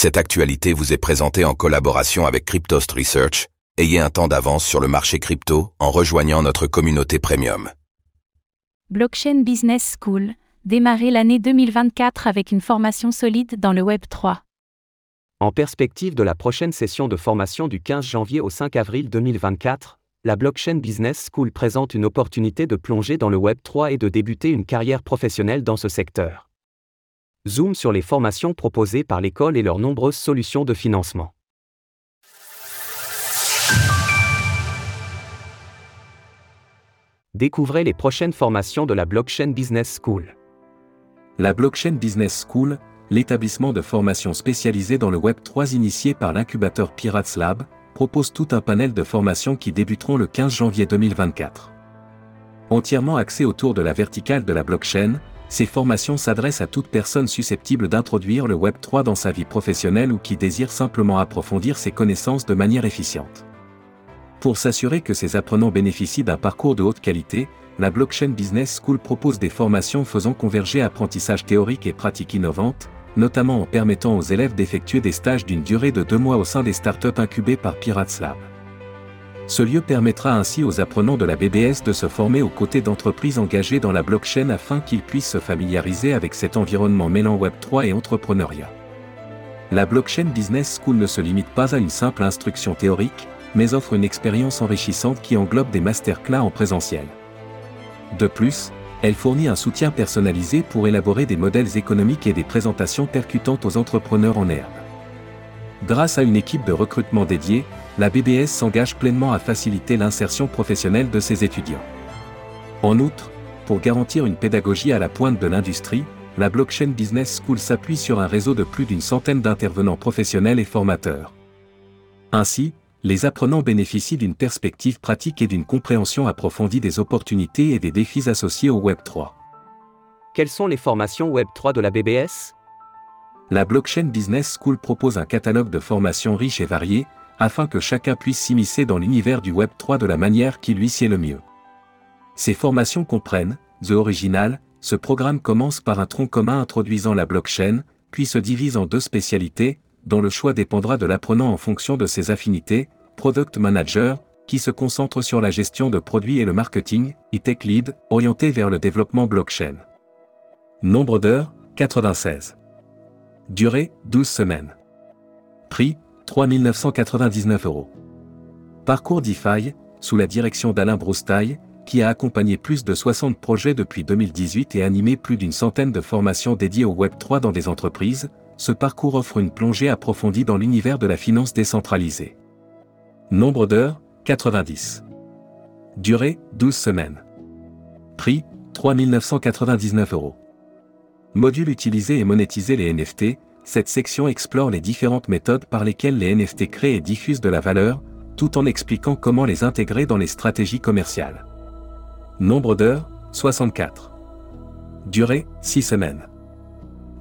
Cette actualité vous est présentée en collaboration avec Cryptost Research. Ayez un temps d'avance sur le marché crypto en rejoignant notre communauté premium. Blockchain Business School, démarrer l'année 2024 avec une formation solide dans le Web 3. En perspective de la prochaine session de formation du 15 janvier au 5 avril 2024, la Blockchain Business School présente une opportunité de plonger dans le Web 3 et de débuter une carrière professionnelle dans ce secteur. Zoom sur les formations proposées par l'école et leurs nombreuses solutions de financement. Découvrez les prochaines formations de la Blockchain Business School. La Blockchain Business School, l'établissement de formation spécialisé dans le Web 3 initié par l'incubateur Pirates Lab, propose tout un panel de formations qui débuteront le 15 janvier 2024. Entièrement axé autour de la verticale de la blockchain, ces formations s'adressent à toute personne susceptible d'introduire le Web 3 dans sa vie professionnelle ou qui désire simplement approfondir ses connaissances de manière efficiente. Pour s'assurer que ces apprenants bénéficient d'un parcours de haute qualité, la Blockchain Business School propose des formations faisant converger apprentissage théorique et pratique innovante, notamment en permettant aux élèves d'effectuer des stages d'une durée de deux mois au sein des startups incubées par Pirates Lab. Ce lieu permettra ainsi aux apprenants de la BBS de se former aux côtés d'entreprises engagées dans la blockchain afin qu'ils puissent se familiariser avec cet environnement mêlant Web3 et entrepreneuriat. La Blockchain Business School ne se limite pas à une simple instruction théorique, mais offre une expérience enrichissante qui englobe des masterclass en présentiel. De plus, elle fournit un soutien personnalisé pour élaborer des modèles économiques et des présentations percutantes aux entrepreneurs en herbe. Grâce à une équipe de recrutement dédiée, la BBS s'engage pleinement à faciliter l'insertion professionnelle de ses étudiants. En outre, pour garantir une pédagogie à la pointe de l'industrie, la Blockchain Business School s'appuie sur un réseau de plus d'une centaine d'intervenants professionnels et formateurs. Ainsi, les apprenants bénéficient d'une perspective pratique et d'une compréhension approfondie des opportunités et des défis associés au Web 3. Quelles sont les formations Web 3 de la BBS La Blockchain Business School propose un catalogue de formations riches et variées, afin que chacun puisse s'immiscer dans l'univers du Web 3 de la manière qui lui sied le mieux. Ces formations comprennent, The Original, ce programme commence par un tronc commun introduisant la blockchain, puis se divise en deux spécialités, dont le choix dépendra de l'apprenant en fonction de ses affinités, Product Manager, qui se concentre sur la gestion de produits et le marketing, et Tech Lead, orienté vers le développement blockchain. Nombre d'heures, 96. Durée, 12 semaines. Prix, 3 999 euros. Parcours DeFi, sous la direction d'Alain Broustaille, qui a accompagné plus de 60 projets depuis 2018 et animé plus d'une centaine de formations dédiées au Web3 dans des entreprises, ce parcours offre une plongée approfondie dans l'univers de la finance décentralisée. Nombre d'heures, 90. Durée, 12 semaines. Prix, 3 999 euros. Module utilisé et monétiser les NFT, cette section explore les différentes méthodes par lesquelles les NFT créent et diffusent de la valeur, tout en expliquant comment les intégrer dans les stratégies commerciales. Nombre d'heures, 64. Durée, 6 semaines.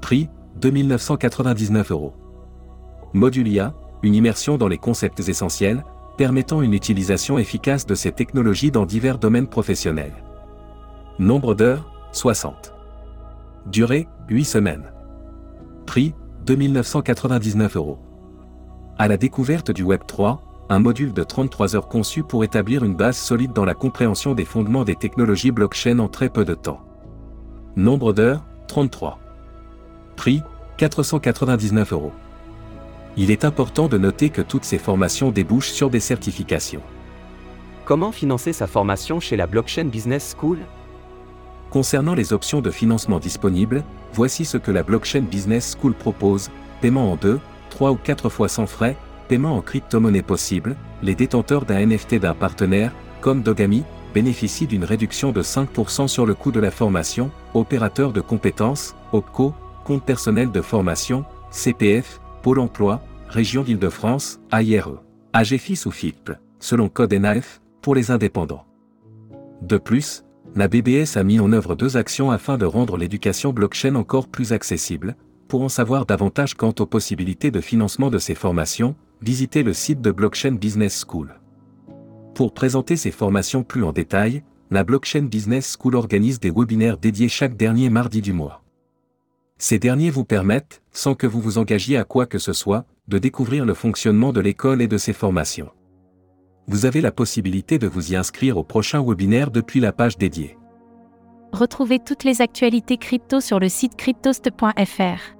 Prix, 2999 euros. Modulia, une immersion dans les concepts essentiels, permettant une utilisation efficace de ces technologies dans divers domaines professionnels. Nombre d'heures, 60. Durée, 8 semaines. Prix, 2999 euros. À la découverte du Web 3, un module de 33 heures conçu pour établir une base solide dans la compréhension des fondements des technologies blockchain en très peu de temps. Nombre d'heures, 33. Prix, 499 euros. Il est important de noter que toutes ces formations débouchent sur des certifications. Comment financer sa formation chez la Blockchain Business School? Concernant les options de financement disponibles, voici ce que la Blockchain Business School propose, paiement en 2, 3 ou 4 fois sans frais, paiement en crypto-monnaie possible, les détenteurs d'un NFT d'un partenaire, comme Dogami, bénéficient d'une réduction de 5% sur le coût de la formation, opérateur de compétences, OPCO, compte personnel de formation, CPF, Pôle emploi, Région d'Île-de-France, AIRE, AGFIS ou FIP, selon code NAF, pour les indépendants. De plus, la BBS a mis en œuvre deux actions afin de rendre l'éducation blockchain encore plus accessible. Pour en savoir davantage quant aux possibilités de financement de ces formations, visitez le site de Blockchain Business School. Pour présenter ces formations plus en détail, la Blockchain Business School organise des webinaires dédiés chaque dernier mardi du mois. Ces derniers vous permettent, sans que vous vous engagiez à quoi que ce soit, de découvrir le fonctionnement de l'école et de ses formations. Vous avez la possibilité de vous y inscrire au prochain webinaire depuis la page dédiée. Retrouvez toutes les actualités crypto sur le site cryptost.fr.